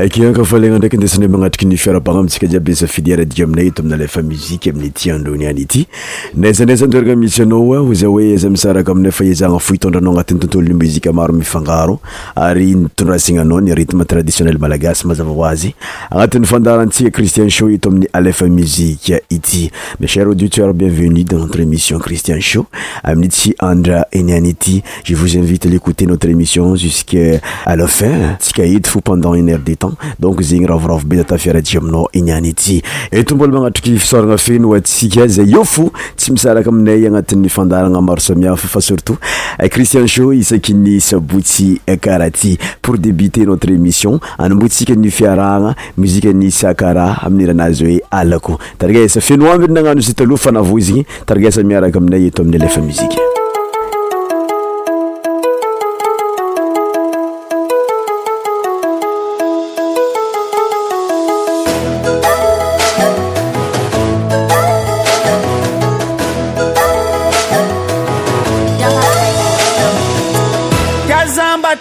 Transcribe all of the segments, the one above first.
akianka falaigna ndraiky ndesanay agnatiky ny fiarapagna amintsika jiaby le safiliara ity aminay eto amina lefa muzika amin'ity androny any ity naizanaizany toeragna misy anao a ho zay hoe aiza misaraka aminay fa ezagna fo hitondranao agnatin'ny tontolon'ny muzika maro mifangaro ary nitondrasignanao ny rythme traditionnel malagasy mazava ho azy agnatin'ny fandarantsika christian show eto amin'ny alefa muzika ity mes chers auditeurs bienvenue dans notre émission christian show amin'ity andra eniany ity je vous invite à l'écouter notre émission jusqu'à la fin tsika eto fo pendant une heure de temps donc zegny ravoravo be a tafiaraji aminao iniany ty etombola eh, magnatriky fisorana feno atsika zay eo fo tsy misaraka aminay agnatin'ny fandarana maro samihafa fa surtout eh, cristian sho isaki ny sabotsy karaha ty pour débuter notre émission anambosika ny fiarahana muzika nysakara aminyranazy hoe alako tarigasa fenoambi nanano zy taloha fanavoizigny targasa miaraka aminay eto amin'ny lefa muzia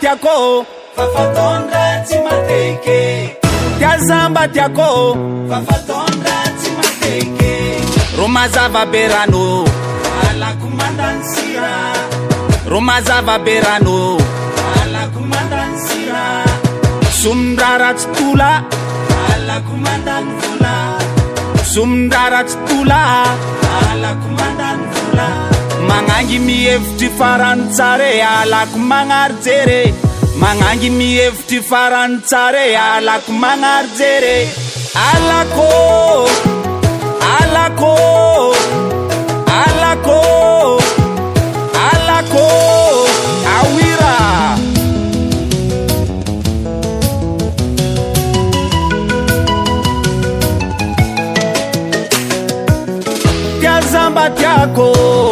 ktiazamba tiakôôaata tsy mateke rômazava be ranôaako mandano sira rô mazava be ranôalako mandano sira somondraratsypola alako mandanvola somondraratsypola lako mandanvola raamanangy mihefitry faranotsarealako magnaro jere alakôalakô alakô alakô airaaambaiakô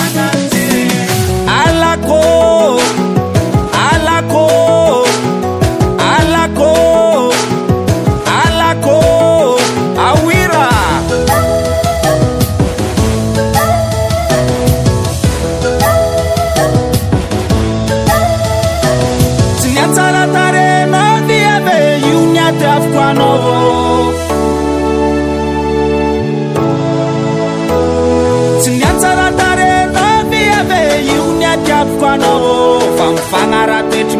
hope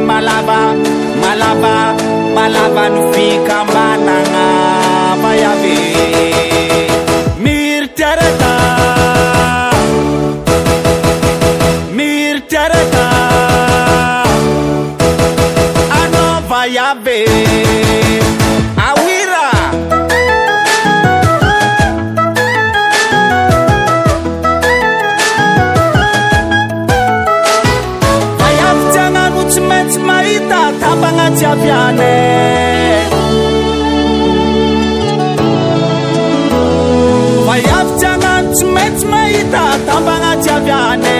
malava malava malava no fikamba maiavitsyagnano tsy maintsy mahita tambagnatsy avy ane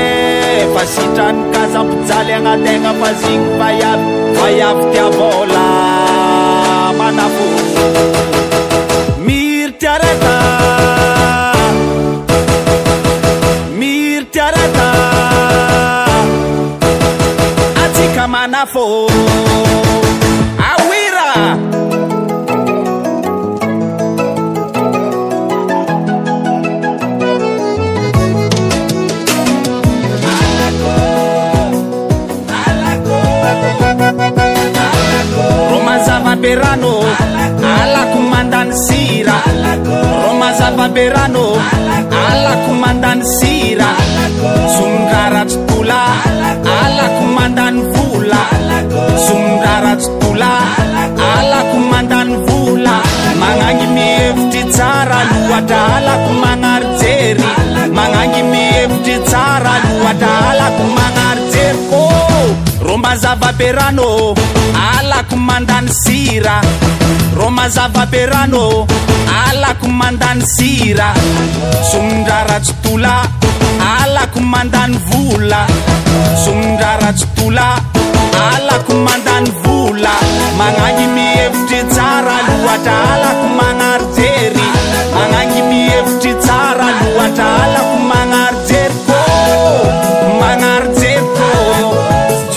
fasitranikazampijaly agnategna fa zigny baiavy maiavy tiavôla manafoo mirtrata rytiarat atsika manafô adanysarmazavabe ranô alako mandany sira sonndraratsotla alako mandanyvola sodraratso ola alako mandany vola manangy mihefitry tsara loadra alako manaro jery managy mihefitry tsaraloadra alako manaro jery ôrmazavaberaô sarômazavabe ranô alako mandany sira somndraratsotola alako mandany vola somndraratsotola alako mandanyvola mana mievitrtsaraloaraalakomaaojeryanamevtrtsaloa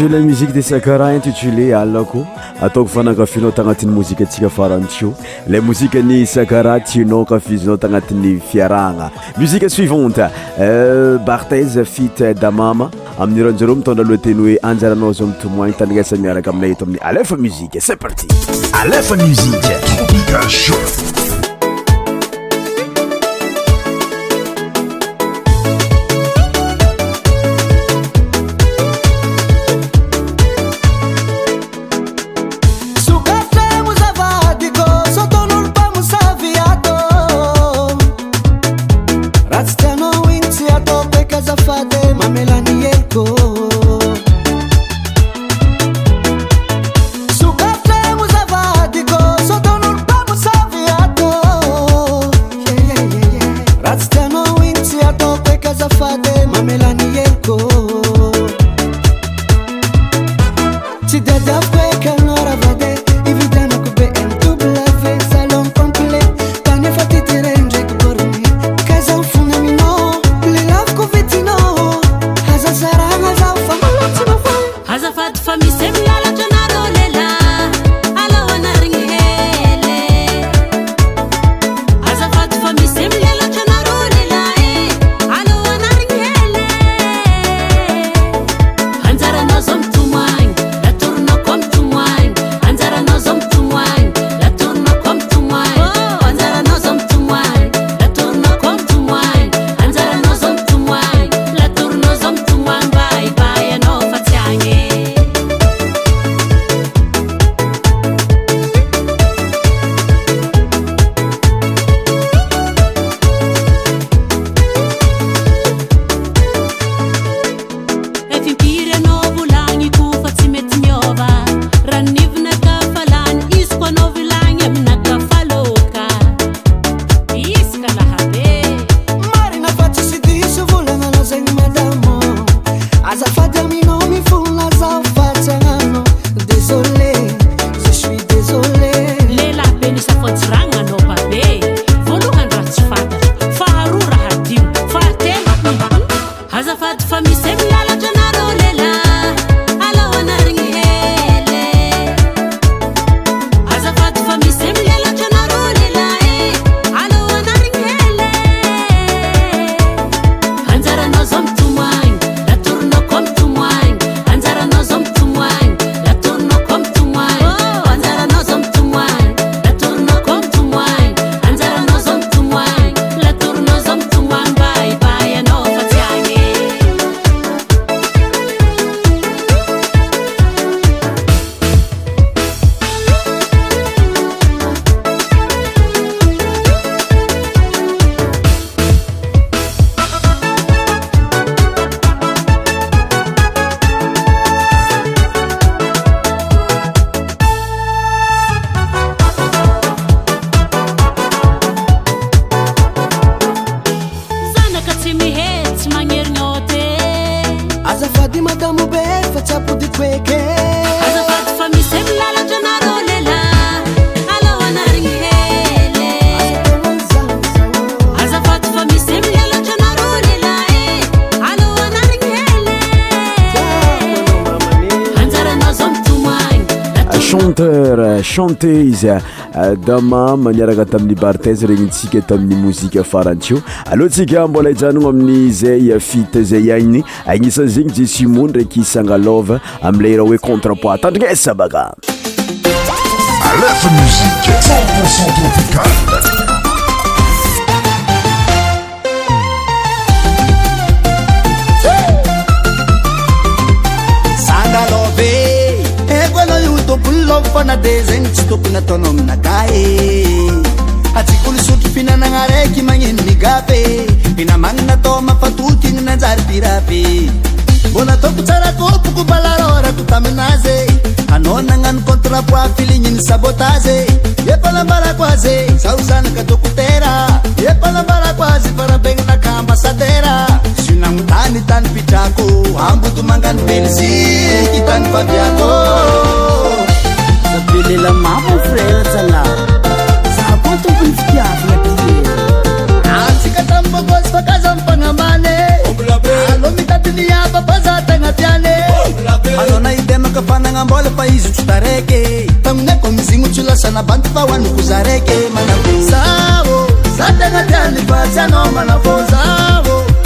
musikue de sakara intitulé allako ataoko vanakafinao tagnatin'ny mozike atsika farankio le mozika ny sakara tianao kafizinao tagnatin'ny fiarahagna musiqe suivante euh, barteze fite damama amin'y ranzereo mitondra aloha teny hoe anjaranao zao amiy tomoinny tandiesa miaraka aminay eto amin'y alefa muzike c'et parti aaie teizy ah. euh, dama magniaraka tamin'ny barteze regny tsika tamin'ny mozika farantsyio alohatsika mbola hijanono amin'ny zay euh, fita zay aniny agnisan'zegny jesimo ndraiky isanga love euh, amile ira hoe contrepois tandrignesa baka almi fanade zagny tsonatanao minaa tkolosotro fihinanana raky manenogafe inamaninaaaokgna nanjayanagnaoktaoa filininy abotaeabako azaakoeaaoaaenaakabaae inamoany tany itrako amboomangano elzik tany aiakô lela mama frartsa na zako tokony fitiana t antka tabôkosy fakazapanaman alo mitatnabaaza t agnatyan alanaidemaka fananambolefa iztota raky taninako mizinotso lasanabaty faoaniko zaraky manafozaô zaty agnatiay ba tsyanao manafôzaô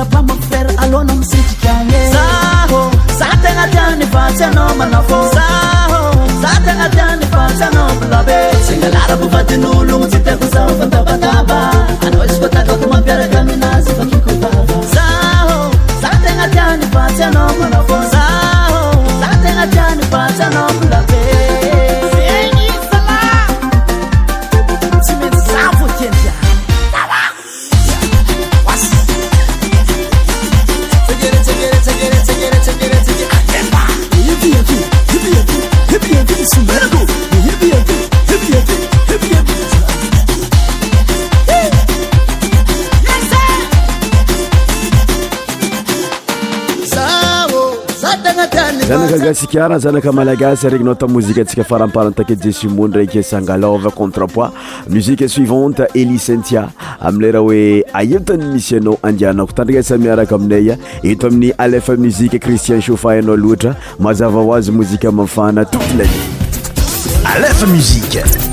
apamako fara alona misitikany zô za tegna tianyfatsyanao manafôôzaegna tiany fasyanao aiae tsy nalarabomadin'ologno tsy tekoza gasikara zanaka malagasy raiky nao ta mozika antsika faramparantake jesumo ndraiky e, sangalao ava contrepois musiqe suivante eli cintia amileraha hoe aiotany misyanao andianako tandraasamiaraka aminaya eto amin'ny alefa muzike cristien shaufa anao loatra mazava hoazy mozika mafaana totolani alefa msie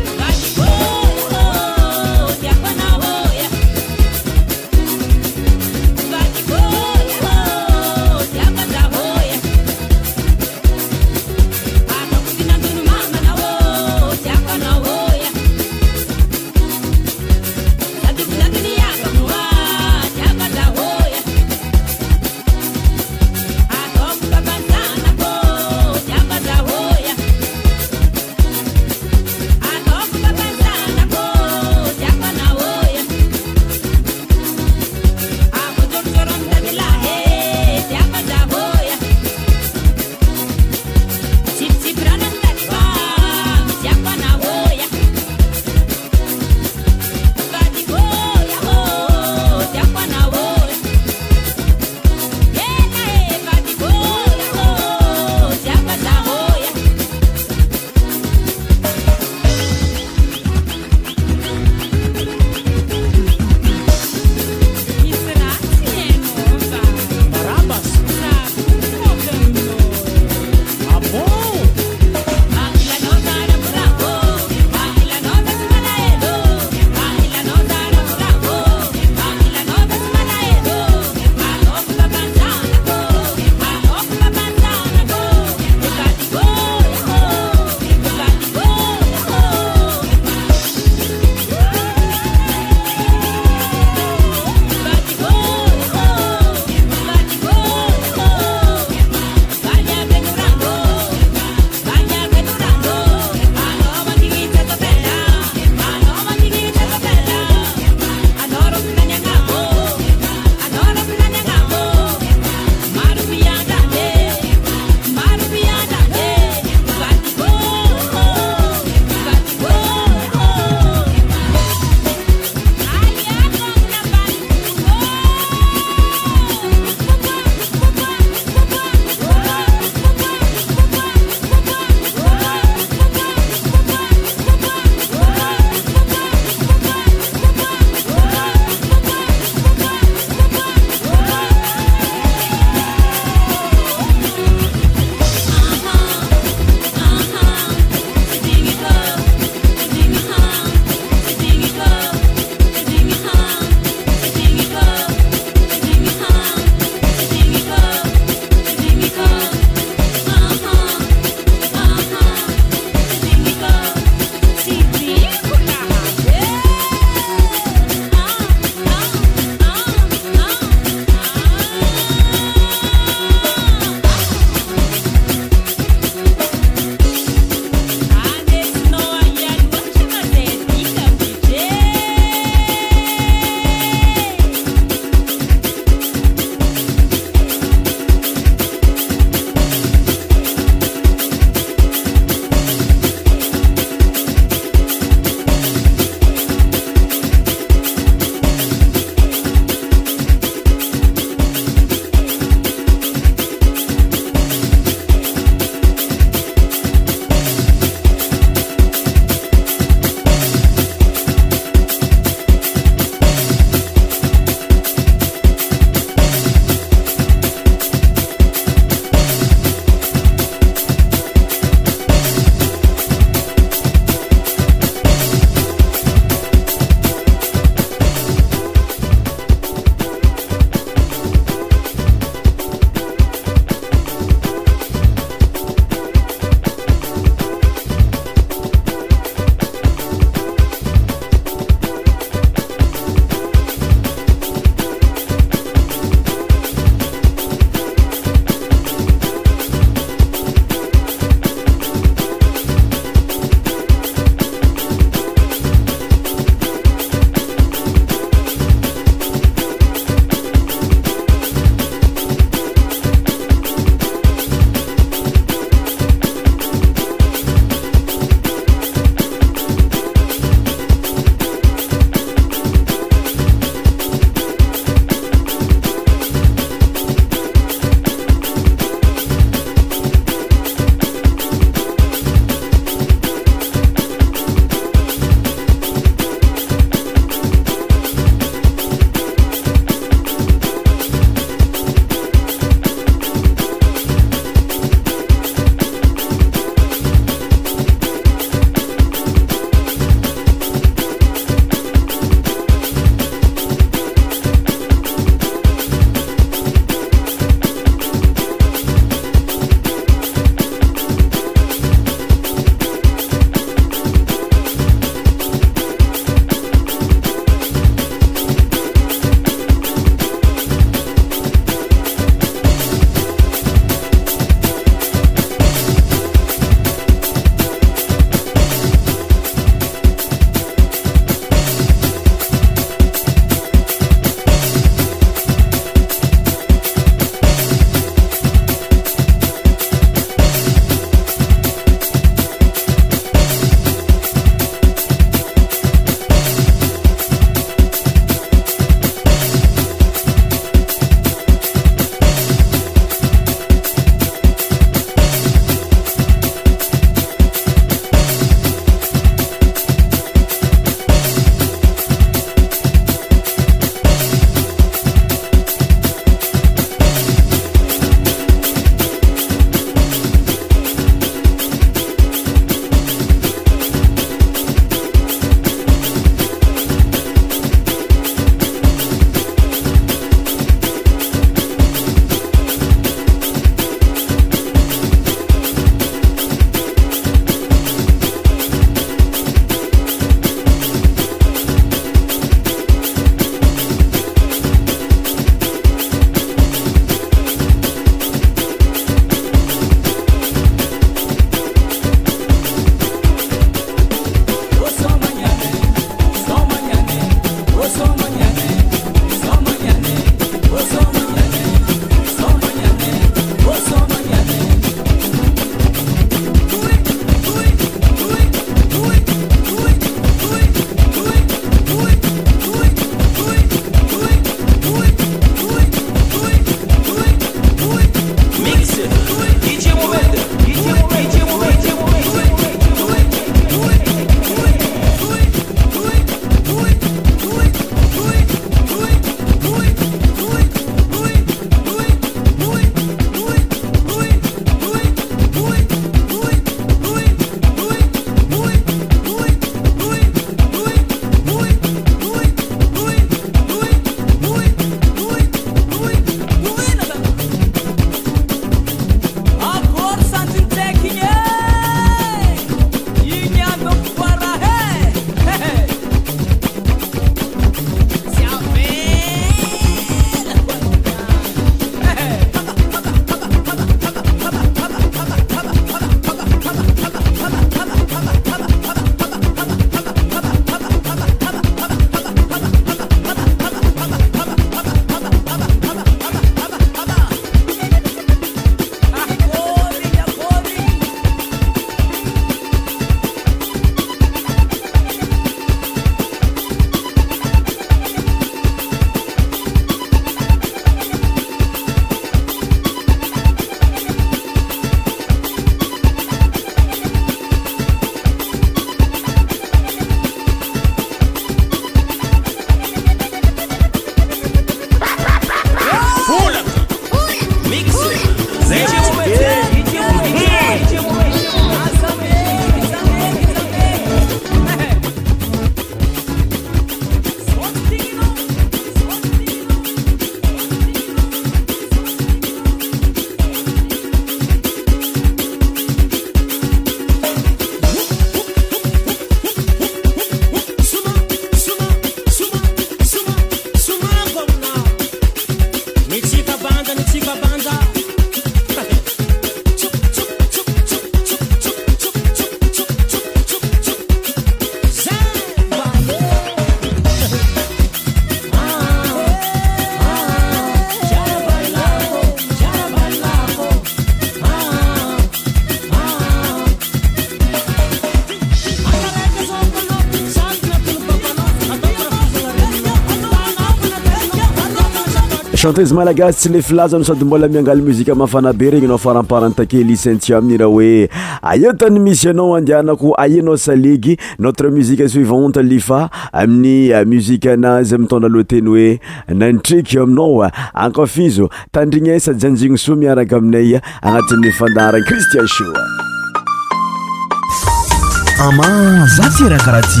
chanteze malagasy tsy le filazano sady mbola miangalo muzika mafanabe regny nao faramparanytakelyisantsi aminy raha oe atany misy anao andehanako aianao salegy notre musiqe suivante lifa amin'ny eh, muziqena zay mitondra loateny hoe nantriky aminaoa eh, akafizo tandrign sa jianjigny so miaraka aminay eh, anati'ny fandarany cristian shoakarahaty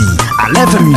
mi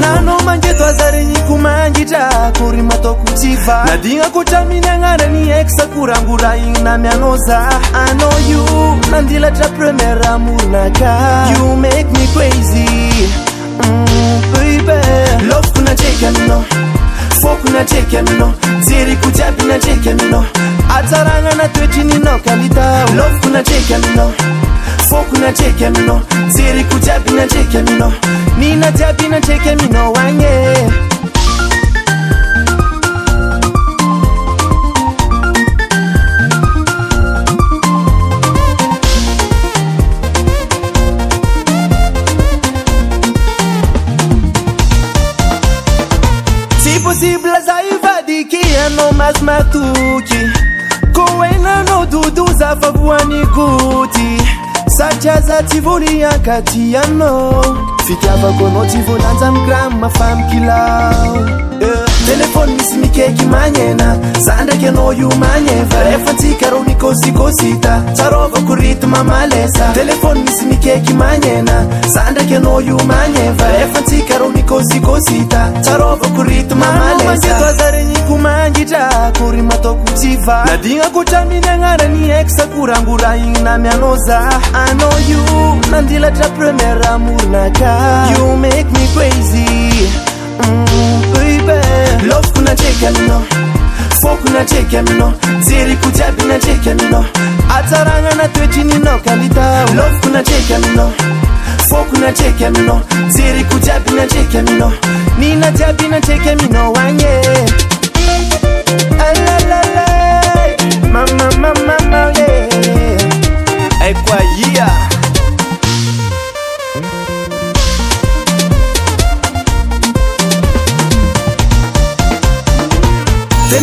nanao mangeto azaregnyko mangitra kory mataoko tsi va nadigna kotra mihny agnarany hekxakorangora ignynamianao za anao io mandilatra premièr rahamorona ka you make me coa izyybe laofoko natraika ninao zeryko iabinak azaragnana toetryninao kanitaovkonarfko natreky ano zeryko jiabinarkano mihina jiabinatreiky aminao agne tokyko enanao dodozafa voani koty satriaza tsy voliakati anao fitiavako anao ty volanja ami gramma fanikilao eh. telefony misy mikeiky magnena za ndraiky anao io magneva ehfantsika rôo nikosikôsita srvako ritme malesa telefony misy mikeky magnena za ndraiky anao io magneva ehfantsika rôo nikosikosita tsarvako rtarenyko mangitra kory mataokotsifa nadigna kotra miny agnarany exakorango rah ignyna mianao za anao io mandilatra premièr ahmorina ka kuna love kunacheka mino fo kunacheka mino ziri kujabi nacheka mino ataranga na ni no kalita love kunacheka mino fo kunacheka mino ziri kujabi nacheka mino nina jabi nacheka mino wanye Alalala, mama mama mama yeah. yeah.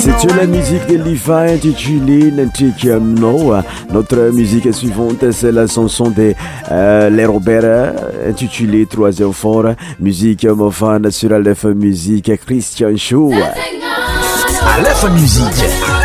setio la musiqe de livai intitulé natraky aminao notre musiqe suivante ce la canson de euh, lerobert intitulé trisimfonr musiqe mafana suraefa musiqe cristian sho علف ميزيد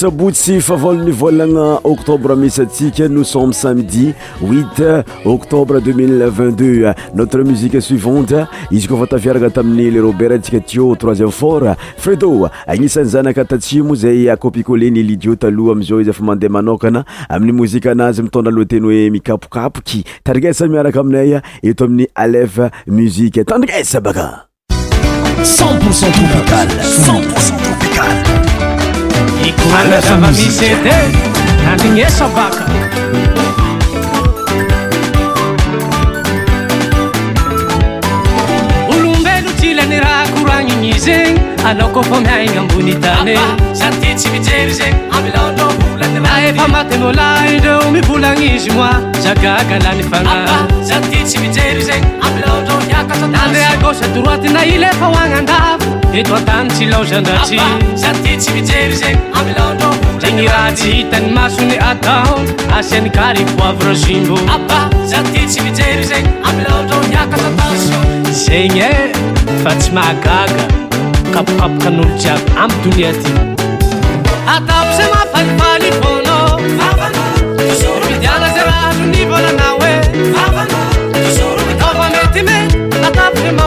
sabo tsy favôlan'ny volana octobre misytsika no somme samedi 8 octobre 2022 notre musiqe suivante izy kofa tafiarana tamin'ny le robert tsika thio troiième fort freda agnisany zanaka tatsimoa zay akopicole nylidiota loha amzao izy fa mandeha manokana amin'ny mozika anazy mitondra aloateny hoe mikapokapoky tarigesa miaraka aminay eto amin'ny alev muzike tandrigesa baka aaty anigny esabakaolombelo ty ilany raha koragnigny zegny anao kofa mihaigna ambony taneaefa matembo lah indreo mibolagna izy moa zakaka lany fana akôsa tyroatynaily efa hoagnandafo eto atany tsy laozanatyzegny raha tsy hitany masony atao asinikary foavrazinbo zegny fa tsy mahagaga kapokapokan'olo jiavy amy donia ty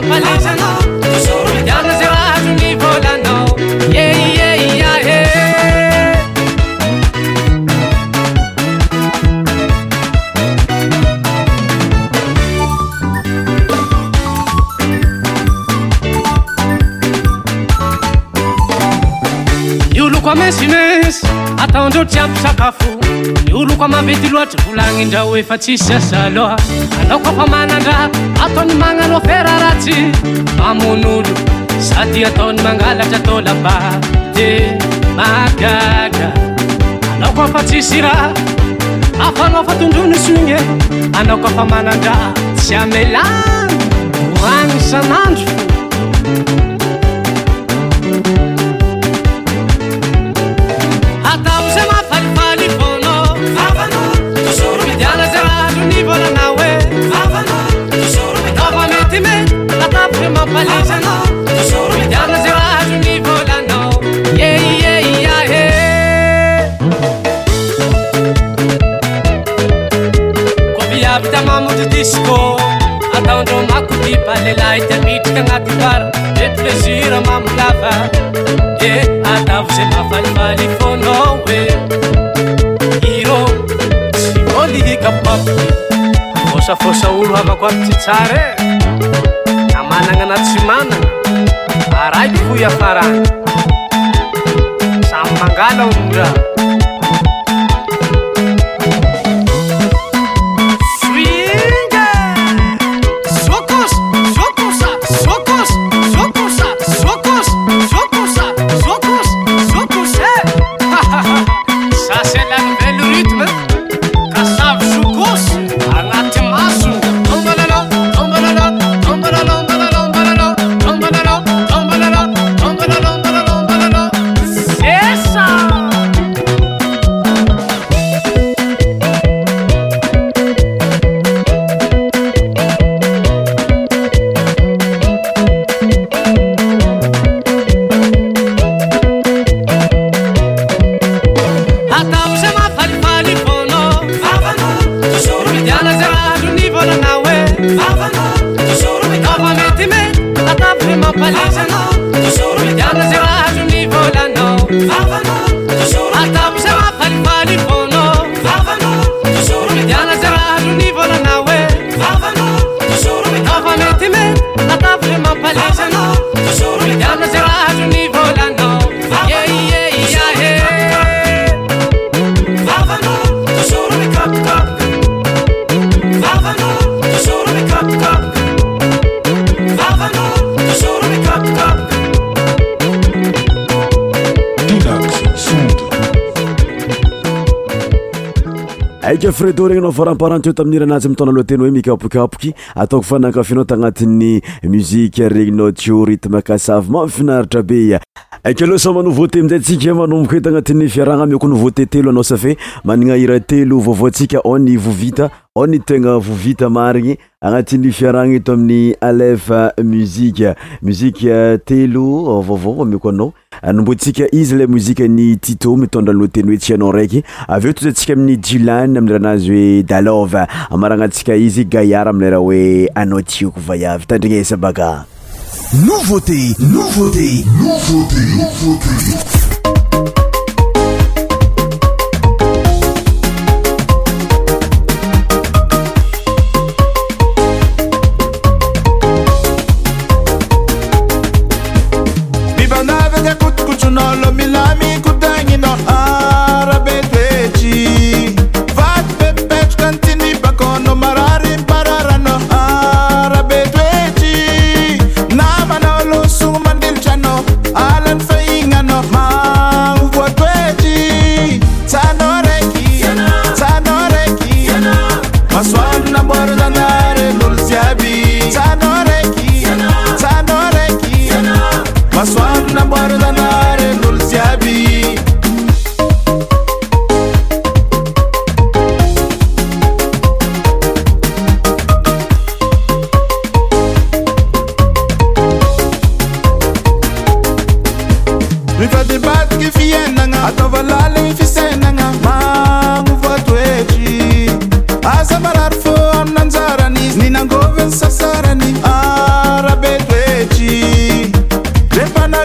啊。ataondreo tsy ampy sakafo ny olokoa mavety loatra volagnindrao efa tsisy aza loa anaoko fa manandrah ataony magnano afera ra tsy famon'olo sady ataony mangalatra tao lava de magaga anaoko fa tsisy rah afanao fatondrono sogny efa anao ko fa manandrah tsy amelana voragny san'andro ko ataondreo makotipa leilahy tamitrika anaty fari mety pezura mamilava di atavo zay mavalivaly fona e iro tsy o lihika a fosafosa oro avako amin tsy tsara e namanagna ana tsy mana araky fo iafarana samy mangala ondra aka freidea regny nao faramparanto tamin'ny iranazy mitona lohateny hoe mikapokapoky ataoko fanakafinao tagnatin'ny muzika regninao ty o rutme kasavy mamifinaritra be a aiky aloha samanovoate amizay tsika manomboka oe tagnatin'ny fiaragna mioko novote telo anao safe manana hira telo vaovaontsika o nivovita ony tegna vovita marigny agnatiny fiaragna eto amin'ny alefa ah, muzika muzika ah, telo vaovao oh, ami ko anao ah, nombontsika izy le muzika ny tito mitondranoteny hoe tsyanao raiky avyeo tota ntsika amin'ny julan amerahanazy hoe dalove maranatsika izy gayar amleraha hoe anao tiako vaiavy itandriny esabaka nouveauté nouvaté nov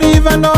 not even know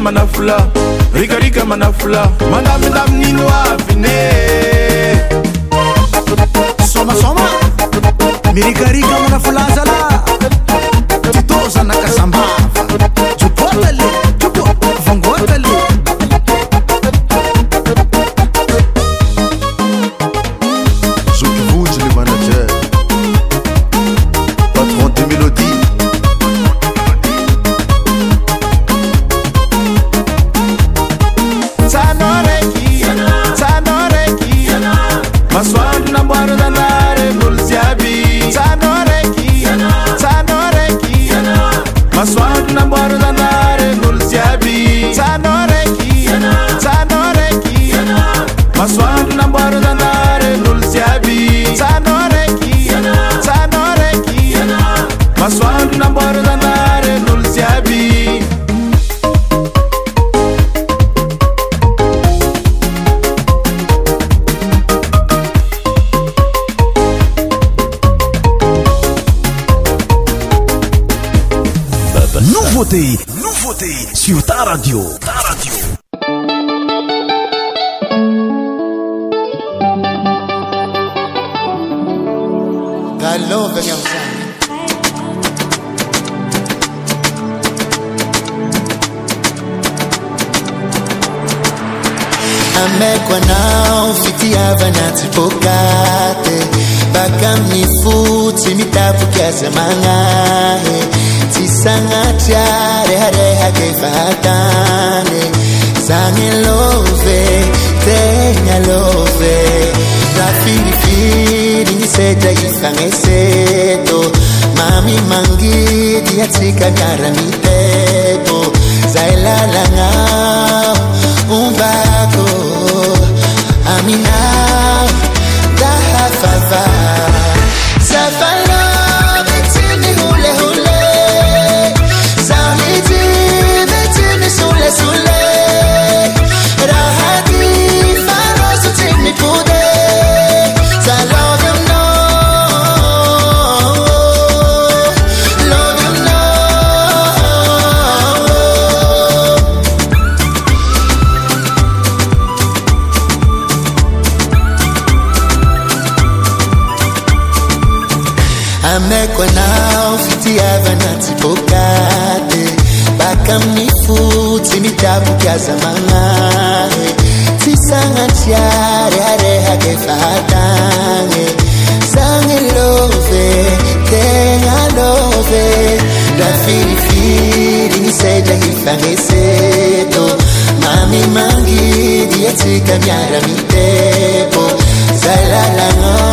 manafola rikarika manafola manamindamin'ino avyne somasoma mirikarika manafolanzala nou vate sur ta radio faaesangelove tenalove lafilifili ni seda ifangeseto mamimangidi aticamiara mitepo salalag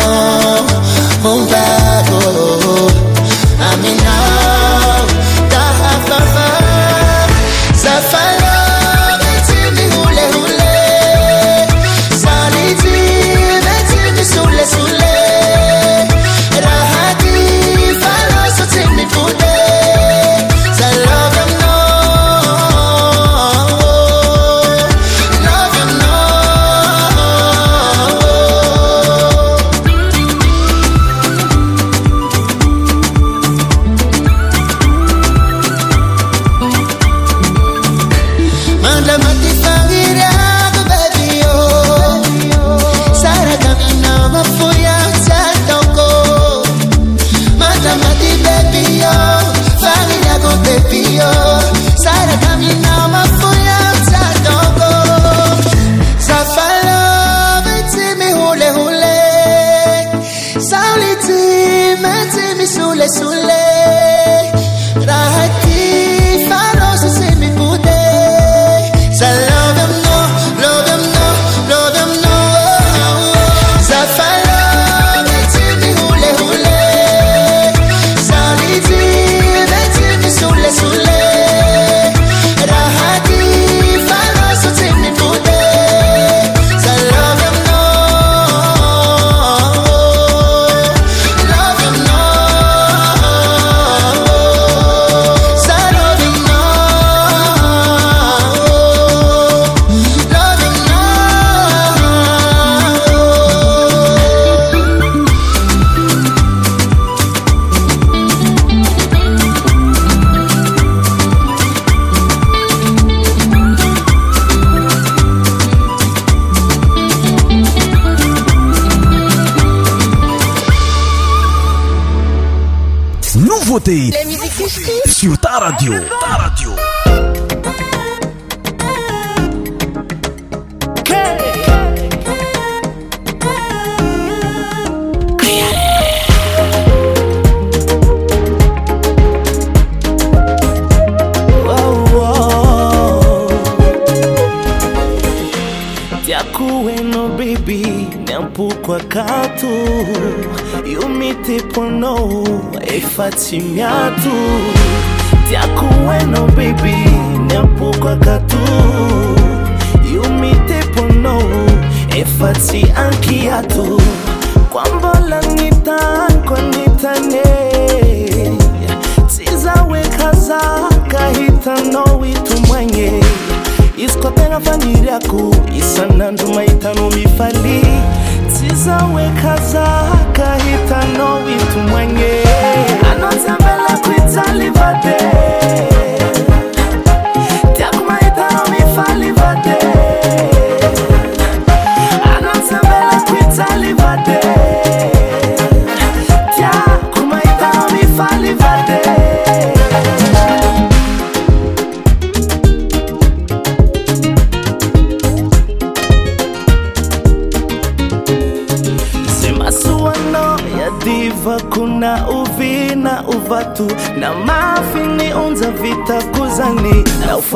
Tia tá no nem Radio. Ta radio. Yakueno baby nempukwa katu yumitipono efatimiatu vaniryaku isanandru maitano mifali tizawekaza ka hitano itumwanyeanabelaia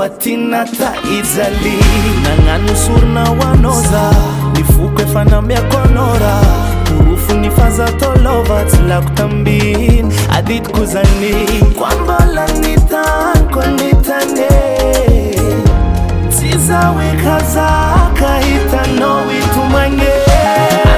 atinata izaliy nagnano osorona hoanao za ni foko efa namiako ana ra tofo ni fazatalova tsy lako tambiny aditiko zany koa mbola ni tako anitane tsy zaho ikazaka e hitanao itomagney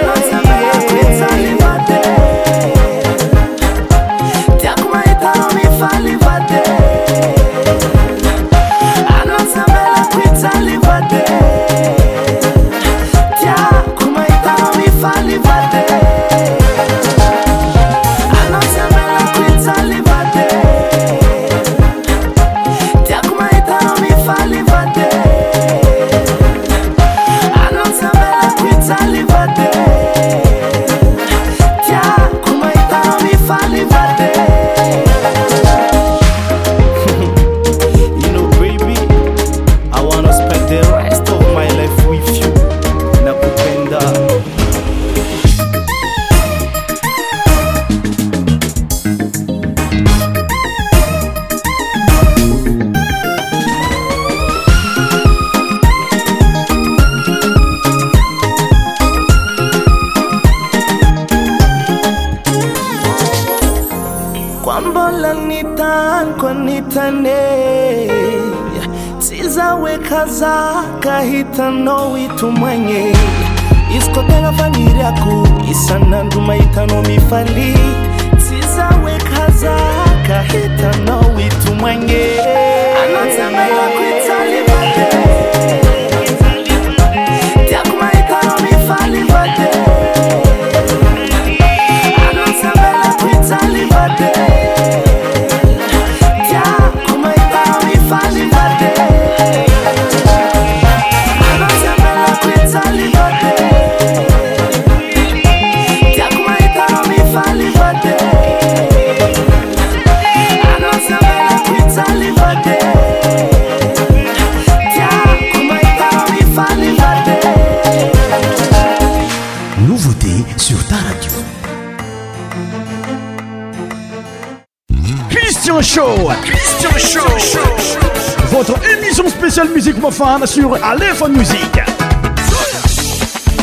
Bofam sur Aléphone Musique.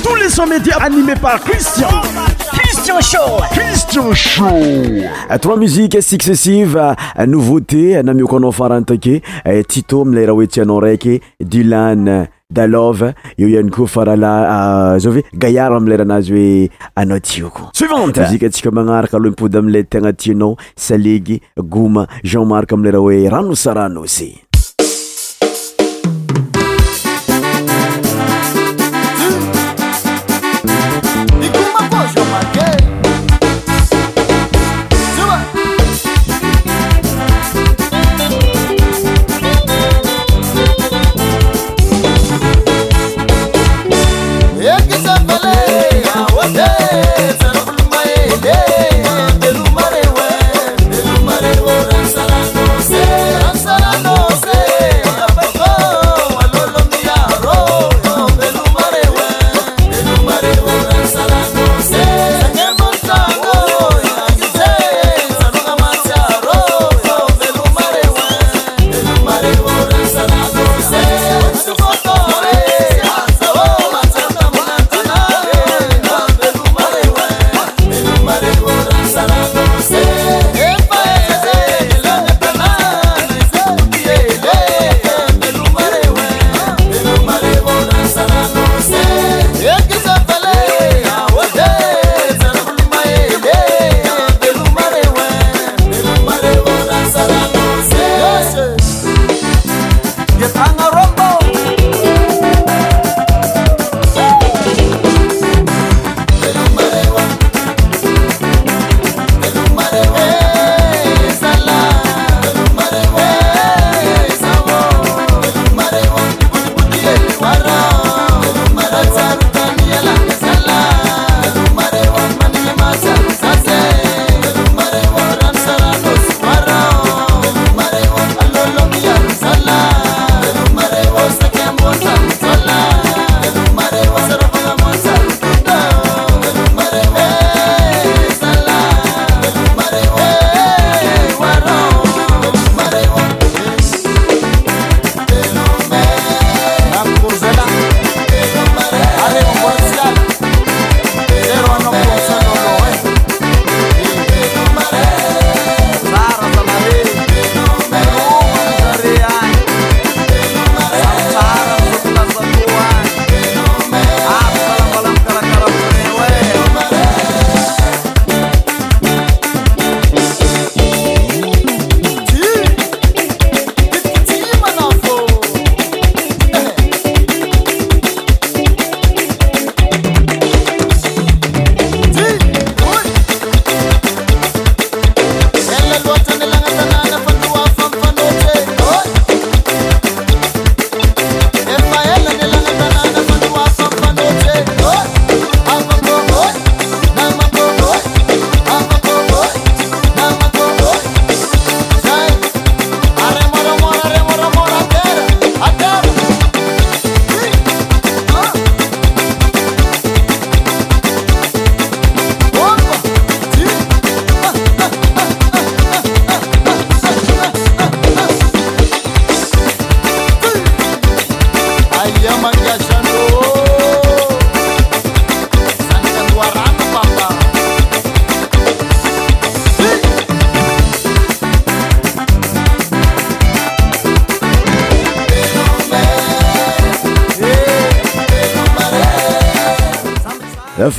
Tous les sons médias animés par Christian. Christian Show. Christian Show. Trois musiques successives, nouveauté, namio kono farantake, Tito mlera wetiano raiky, Dylan dalove eo ihany koa farala zao hoe gaiara amleranazy hoe anao tioko suivante muzika atsika magnaraka aloha impody am'lay tegna tianao salegy goma jean marc amileraha hoe rano sa ranosy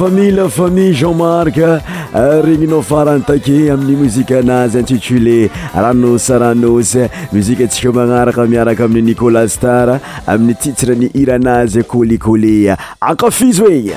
familela famille jean mark euh, regninao farany take amin'ny mozika anazy intitulé ranosy ranosy mozika atsika magnaraka miaraka amin'ny nikolas tara amin'ny tsitsireny hiraanazy kolekole akafizo en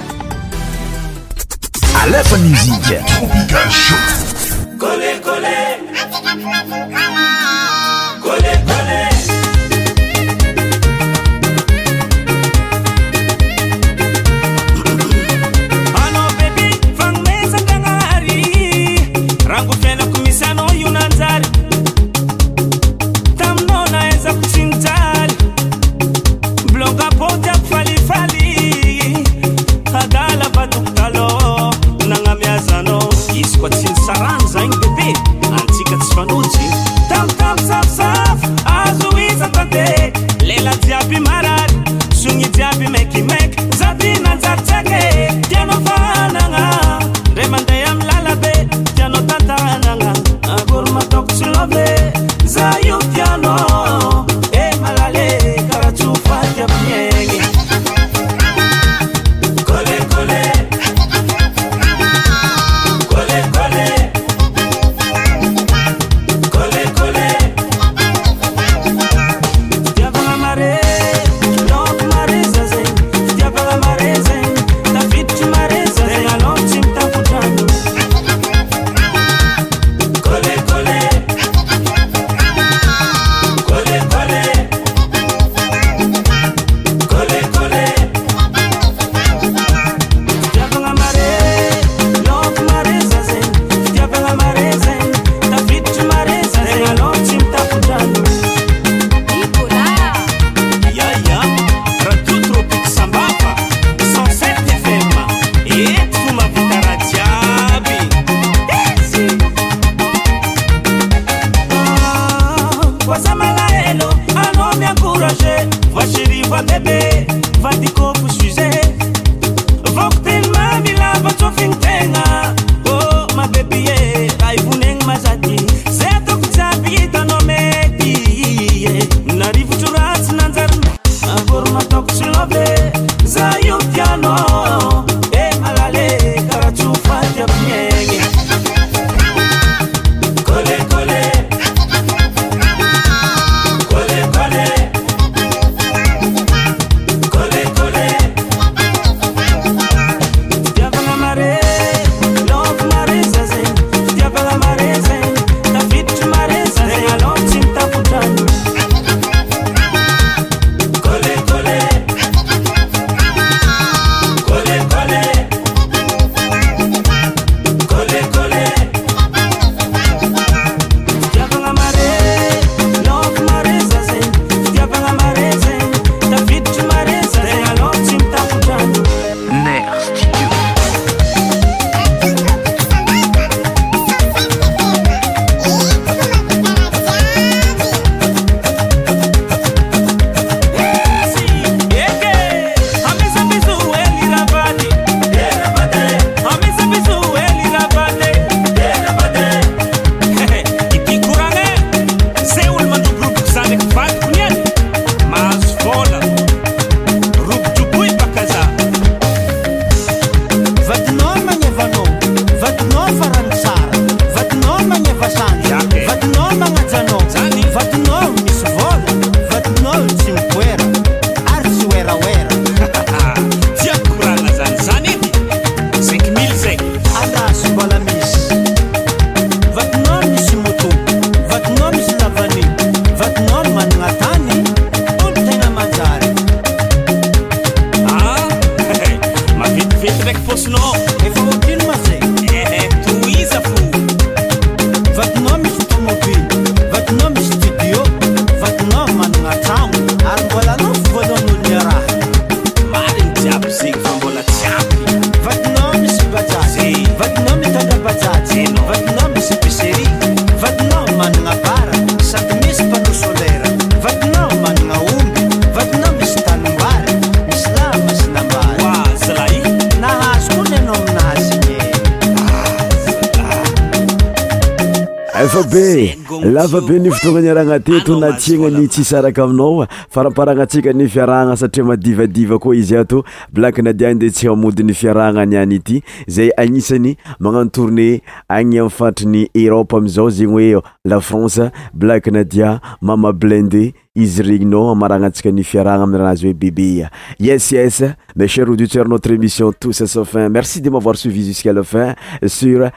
fabe ny fotoagnani arahagnateto na tiagna ny tsysaraka aminao faramparagna antsika ny fiarahagna satria madivadiva koa izy ato blak nadia nde tsy amodin'ny fiarahagna any any ity zay agnisany magnano tourne agny am fantriny eropa amizao zegny hoe la france blake nadia mama blendet izy regninao maranantsika nyfiarahgna amiy rahanazy hoe bebe yes es macher auditeur notre émission tous safin merci de mavoir suivi jusqal fin sur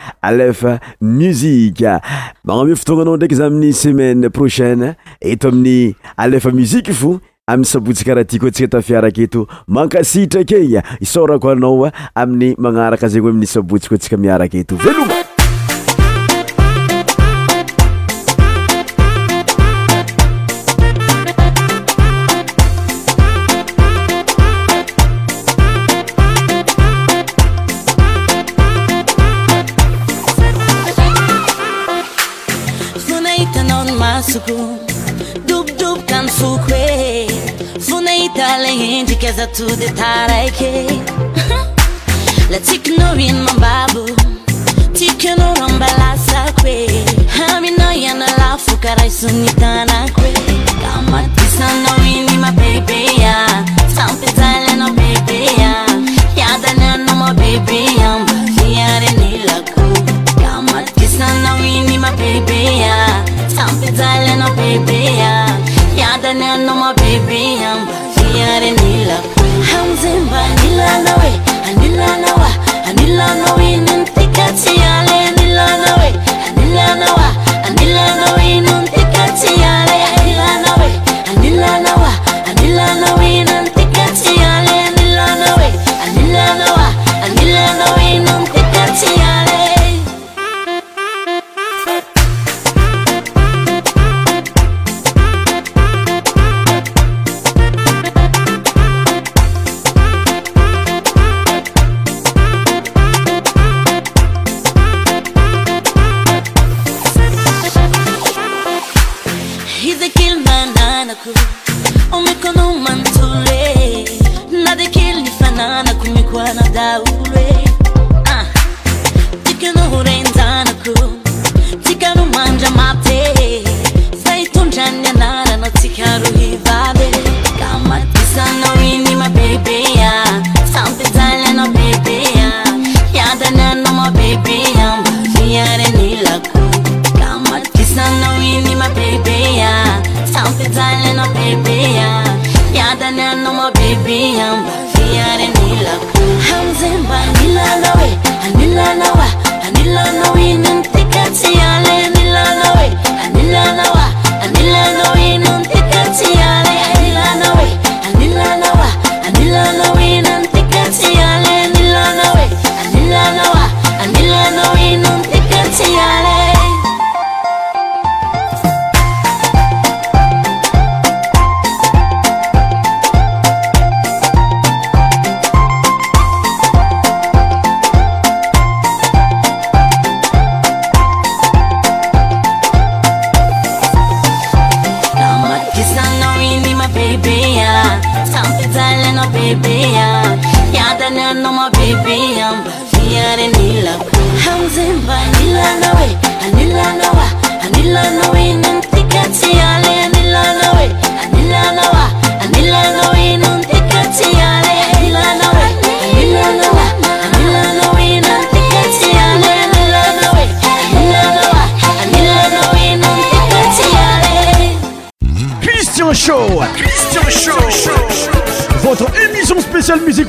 dazay semainepraie eto amin'ny alefa muzik fo amiy sabotsykaraha ty kotska tafiarak eto makasitrakeny isorako anao amin'ny magnaraka zey oe amin'ny sabotsy ko tsika miarak eto رس ي لن 么样的你啦啦啦